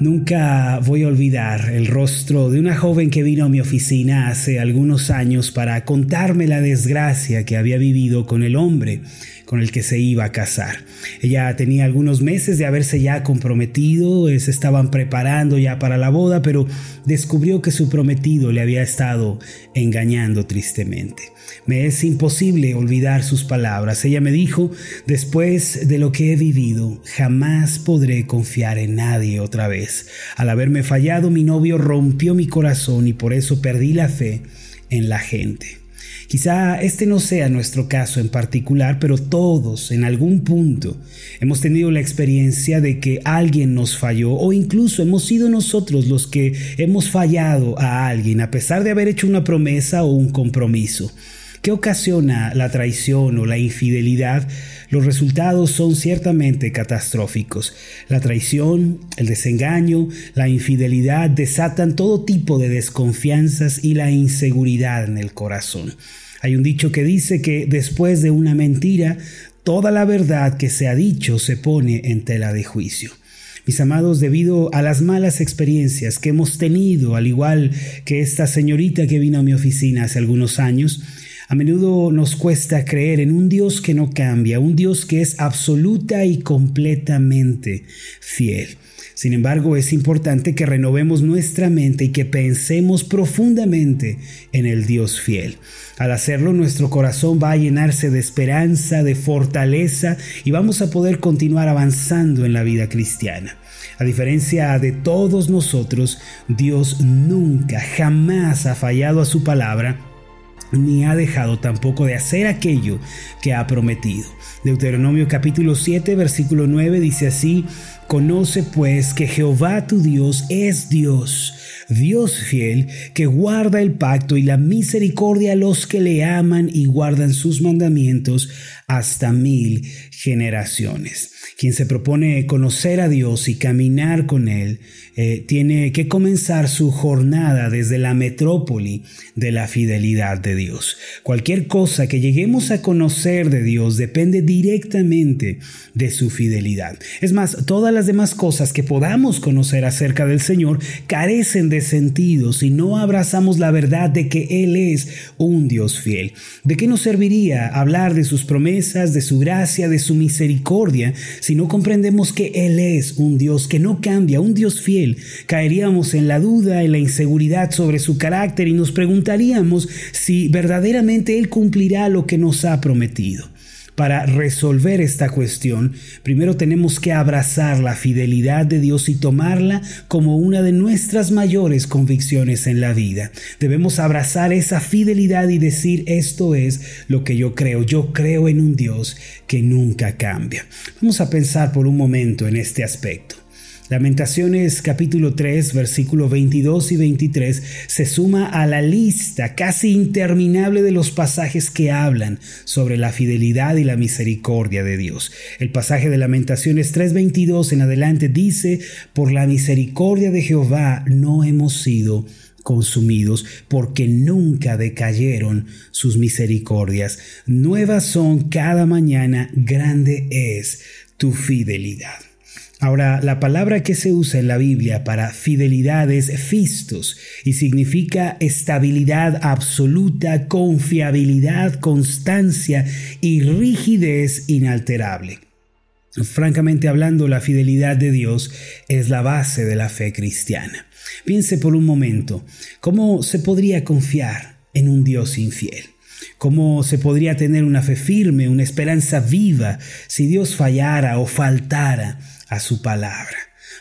Nunca voy a olvidar el rostro de una joven que vino a mi oficina hace algunos años para contarme la desgracia que había vivido con el hombre con el que se iba a casar. Ella tenía algunos meses de haberse ya comprometido, eh, se estaban preparando ya para la boda, pero descubrió que su prometido le había estado engañando tristemente. Me es imposible olvidar sus palabras. Ella me dijo, después de lo que he vivido, jamás podré confiar en nadie otra vez. Al haberme fallado, mi novio rompió mi corazón y por eso perdí la fe en la gente. Quizá este no sea nuestro caso en particular, pero todos en algún punto hemos tenido la experiencia de que alguien nos falló o incluso hemos sido nosotros los que hemos fallado a alguien a pesar de haber hecho una promesa o un compromiso. ¿Qué ocasiona la traición o la infidelidad? Los resultados son ciertamente catastróficos. La traición, el desengaño, la infidelidad desatan todo tipo de desconfianzas y la inseguridad en el corazón. Hay un dicho que dice que después de una mentira, toda la verdad que se ha dicho se pone en tela de juicio. Mis amados, debido a las malas experiencias que hemos tenido, al igual que esta señorita que vino a mi oficina hace algunos años, a menudo nos cuesta creer en un Dios que no cambia, un Dios que es absoluta y completamente fiel. Sin embargo, es importante que renovemos nuestra mente y que pensemos profundamente en el Dios fiel. Al hacerlo, nuestro corazón va a llenarse de esperanza, de fortaleza y vamos a poder continuar avanzando en la vida cristiana. A diferencia de todos nosotros, Dios nunca, jamás ha fallado a su palabra ni ha dejado tampoco de hacer aquello que ha prometido. Deuteronomio capítulo 7 versículo 9 dice así, Conoce pues que Jehová tu Dios es Dios, Dios fiel, que guarda el pacto y la misericordia a los que le aman y guardan sus mandamientos hasta mil generaciones. Quien se propone conocer a Dios y caminar con Él, eh, tiene que comenzar su jornada desde la metrópoli de la fidelidad de Dios. Cualquier cosa que lleguemos a conocer de Dios depende directamente de su fidelidad. Es más, todas las demás cosas que podamos conocer acerca del Señor carecen de sentido si no abrazamos la verdad de que Él es un Dios fiel. ¿De qué nos serviría hablar de sus promesas, de su gracia, de su misericordia, si no comprendemos que Él es un Dios que no cambia, un Dios fiel, caeríamos en la duda, en la inseguridad sobre su carácter y nos preguntaríamos si verdaderamente Él cumplirá lo que nos ha prometido. Para resolver esta cuestión, primero tenemos que abrazar la fidelidad de Dios y tomarla como una de nuestras mayores convicciones en la vida. Debemos abrazar esa fidelidad y decir esto es lo que yo creo. Yo creo en un Dios que nunca cambia. Vamos a pensar por un momento en este aspecto. Lamentaciones capítulo 3 versículos 22 y 23 se suma a la lista casi interminable de los pasajes que hablan sobre la fidelidad y la misericordia de Dios. El pasaje de Lamentaciones 3:22 en adelante dice, por la misericordia de Jehová no hemos sido consumidos, porque nunca decayeron sus misericordias. Nuevas son cada mañana, grande es tu fidelidad. Ahora, la palabra que se usa en la Biblia para fidelidad es fistos y significa estabilidad absoluta, confiabilidad, constancia y rigidez inalterable. Francamente hablando, la fidelidad de Dios es la base de la fe cristiana. Piense por un momento, ¿cómo se podría confiar en un Dios infiel? ¿Cómo se podría tener una fe firme, una esperanza viva si Dios fallara o faltara? A su palabra.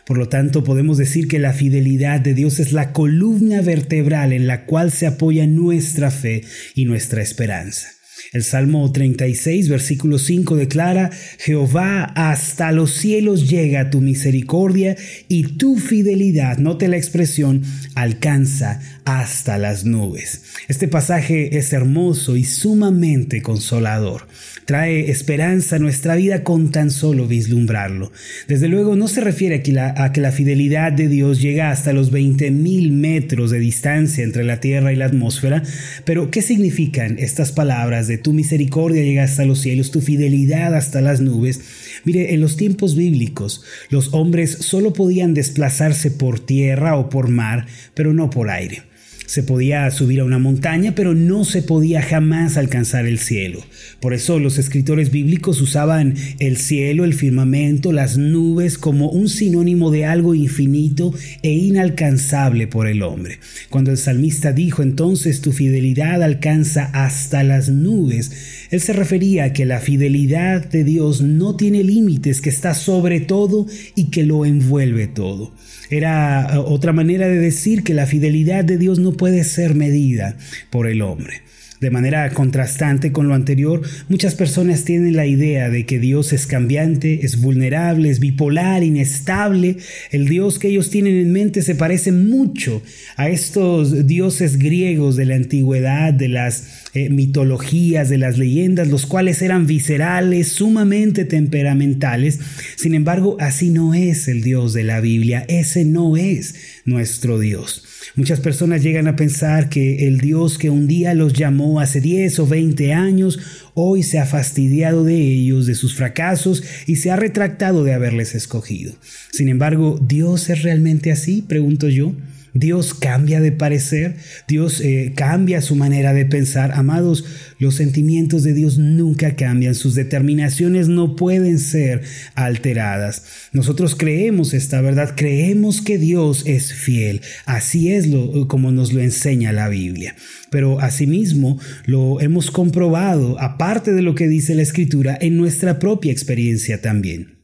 Por lo tanto, podemos decir que la fidelidad de Dios es la columna vertebral en la cual se apoya nuestra fe y nuestra esperanza. El Salmo 36, versículo 5 declara, Jehová, hasta los cielos llega tu misericordia y tu fidelidad, note la expresión, alcanza hasta las nubes. Este pasaje es hermoso y sumamente consolador. Trae esperanza a nuestra vida con tan solo vislumbrarlo. Desde luego no se refiere a que la, a que la fidelidad de Dios llega hasta los 20.000 metros de distancia entre la tierra y la atmósfera, pero ¿qué significan estas palabras de tu misericordia llega hasta los cielos, tu fidelidad hasta las nubes? Mire, en los tiempos bíblicos, los hombres solo podían desplazarse por tierra o por mar, pero no por aire. Se podía subir a una montaña, pero no se podía jamás alcanzar el cielo. Por eso los escritores bíblicos usaban el cielo, el firmamento, las nubes como un sinónimo de algo infinito e inalcanzable por el hombre. Cuando el salmista dijo entonces tu fidelidad alcanza hasta las nubes, él se refería a que la fidelidad de Dios no tiene límites, que está sobre todo y que lo envuelve todo. Era eh, otra manera de decir que la fidelidad de Dios no puede ser medida por el hombre. De manera contrastante con lo anterior, muchas personas tienen la idea de que Dios es cambiante, es vulnerable, es bipolar, inestable. El Dios que ellos tienen en mente se parece mucho a estos dioses griegos de la antigüedad, de las eh, mitologías, de las leyendas, los cuales eran viscerales, sumamente temperamentales. Sin embargo, así no es el Dios de la Biblia, ese no es nuestro Dios. Muchas personas llegan a pensar que el Dios que un día los llamó hace 10 o 20 años, hoy se ha fastidiado de ellos, de sus fracasos y se ha retractado de haberles escogido. Sin embargo, ¿Dios es realmente así? Pregunto yo. Dios cambia de parecer, Dios eh, cambia su manera de pensar. Amados, los sentimientos de Dios nunca cambian, sus determinaciones no pueden ser alteradas. Nosotros creemos esta verdad, creemos que Dios es fiel. Así es lo, como nos lo enseña la Biblia. Pero asimismo lo hemos comprobado, aparte de lo que dice la Escritura, en nuestra propia experiencia también.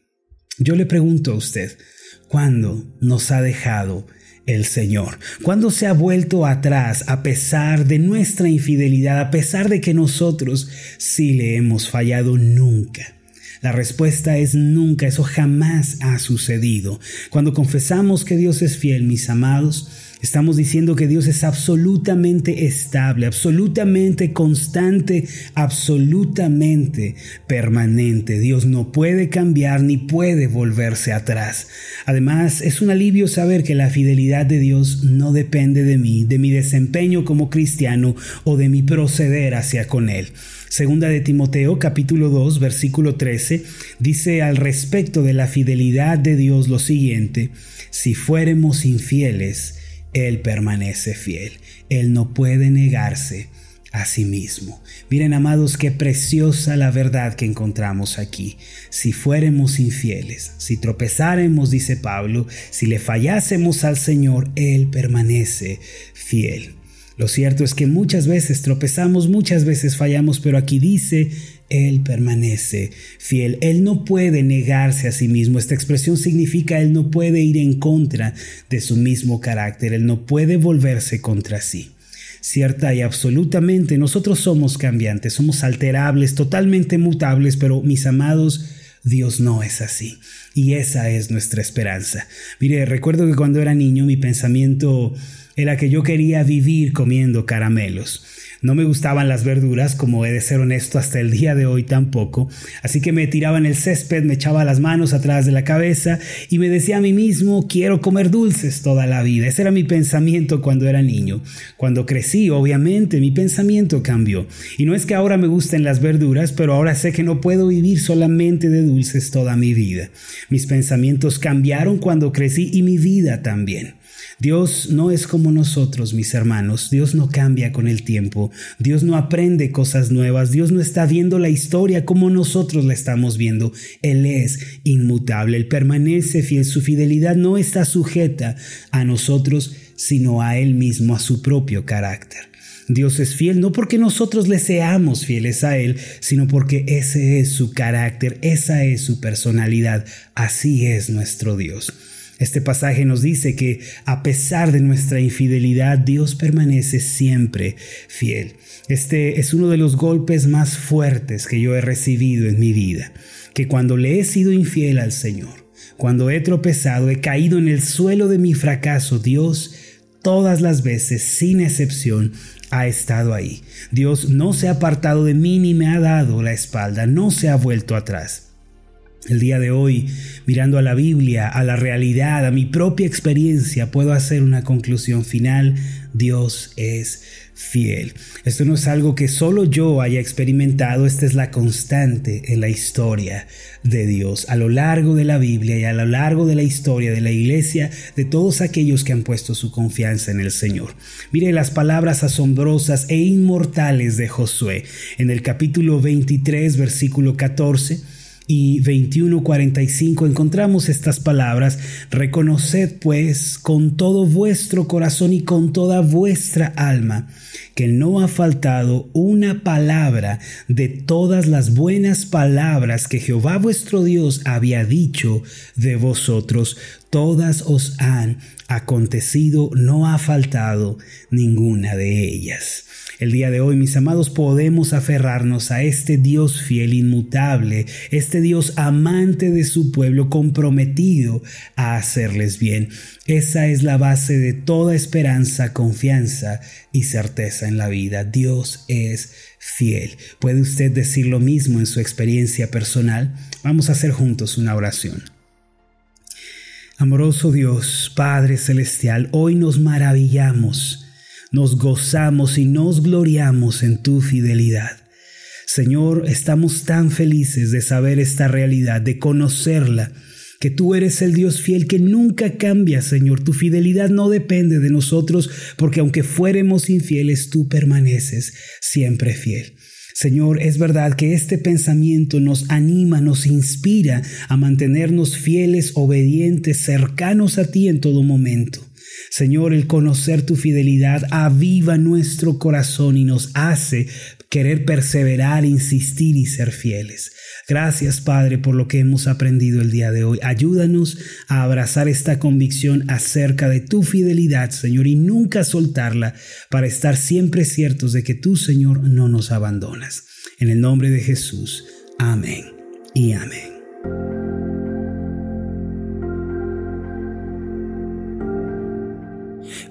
Yo le pregunto a usted, ¿cuándo nos ha dejado el Señor? ¿Cuándo se ha vuelto atrás a pesar de nuestra infidelidad, a pesar de que nosotros sí le hemos fallado nunca? La respuesta es nunca, eso jamás ha sucedido. Cuando confesamos que Dios es fiel, mis amados, Estamos diciendo que Dios es absolutamente estable, absolutamente constante, absolutamente permanente. Dios no puede cambiar ni puede volverse atrás. Además, es un alivio saber que la fidelidad de Dios no depende de mí, de mi desempeño como cristiano o de mi proceder hacia con Él. Segunda de Timoteo capítulo 2 versículo 13 dice al respecto de la fidelidad de Dios lo siguiente, si fuéramos infieles, él permanece fiel. Él no puede negarse a sí mismo. Miren, amados, qué preciosa la verdad que encontramos aquí. Si fuéramos infieles, si tropezáramos, dice Pablo, si le fallásemos al Señor, Él permanece fiel. Lo cierto es que muchas veces tropezamos, muchas veces fallamos, pero aquí dice, Él permanece fiel. Él no puede negarse a sí mismo. Esta expresión significa Él no puede ir en contra de su mismo carácter. Él no puede volverse contra sí. Cierta y absolutamente, nosotros somos cambiantes, somos alterables, totalmente mutables, pero mis amados, Dios no es así. Y esa es nuestra esperanza. Mire, recuerdo que cuando era niño mi pensamiento era que yo quería vivir comiendo caramelos. No me gustaban las verduras, como he de ser honesto hasta el día de hoy tampoco, así que me tiraba en el césped, me echaba las manos atrás de la cabeza y me decía a mí mismo, quiero comer dulces toda la vida. Ese era mi pensamiento cuando era niño. Cuando crecí, obviamente, mi pensamiento cambió. Y no es que ahora me gusten las verduras, pero ahora sé que no puedo vivir solamente de dulces toda mi vida. Mis pensamientos cambiaron cuando crecí y mi vida también. Dios no es como nosotros, mis hermanos. Dios no cambia con el tiempo. Dios no aprende cosas nuevas. Dios no está viendo la historia como nosotros la estamos viendo. Él es inmutable. Él permanece fiel. Su fidelidad no está sujeta a nosotros, sino a Él mismo, a su propio carácter. Dios es fiel no porque nosotros le seamos fieles a Él, sino porque ese es su carácter, esa es su personalidad. Así es nuestro Dios. Este pasaje nos dice que a pesar de nuestra infidelidad, Dios permanece siempre fiel. Este es uno de los golpes más fuertes que yo he recibido en mi vida, que cuando le he sido infiel al Señor, cuando he tropezado, he caído en el suelo de mi fracaso, Dios todas las veces, sin excepción, ha estado ahí. Dios no se ha apartado de mí ni me ha dado la espalda, no se ha vuelto atrás. El día de hoy, mirando a la Biblia, a la realidad, a mi propia experiencia, puedo hacer una conclusión final. Dios es fiel. Esto no es algo que solo yo haya experimentado, esta es la constante en la historia de Dios. A lo largo de la Biblia y a lo largo de la historia de la iglesia, de todos aquellos que han puesto su confianza en el Señor. Mire las palabras asombrosas e inmortales de Josué en el capítulo 23, versículo 14 y 21:45 encontramos estas palabras, reconoced pues con todo vuestro corazón y con toda vuestra alma que no ha faltado una palabra de todas las buenas palabras que Jehová vuestro Dios había dicho de vosotros, todas os han acontecido, no ha faltado ninguna de ellas. El día de hoy, mis amados, podemos aferrarnos a este Dios fiel, inmutable, este Dios amante de su pueblo, comprometido a hacerles bien. Esa es la base de toda esperanza, confianza y certeza en la vida. Dios es fiel. ¿Puede usted decir lo mismo en su experiencia personal? Vamos a hacer juntos una oración. Amoroso Dios, Padre Celestial, hoy nos maravillamos nos gozamos y nos gloriamos en tu fidelidad. Señor, estamos tan felices de saber esta realidad, de conocerla, que tú eres el Dios fiel que nunca cambia, Señor. Tu fidelidad no depende de nosotros, porque aunque fuéramos infieles, tú permaneces siempre fiel. Señor, es verdad que este pensamiento nos anima, nos inspira a mantenernos fieles, obedientes, cercanos a ti en todo momento. Señor, el conocer tu fidelidad aviva nuestro corazón y nos hace querer perseverar, insistir y ser fieles. Gracias, Padre, por lo que hemos aprendido el día de hoy. Ayúdanos a abrazar esta convicción acerca de tu fidelidad, Señor, y nunca soltarla para estar siempre ciertos de que tú, Señor, no nos abandonas. En el nombre de Jesús. Amén y amén.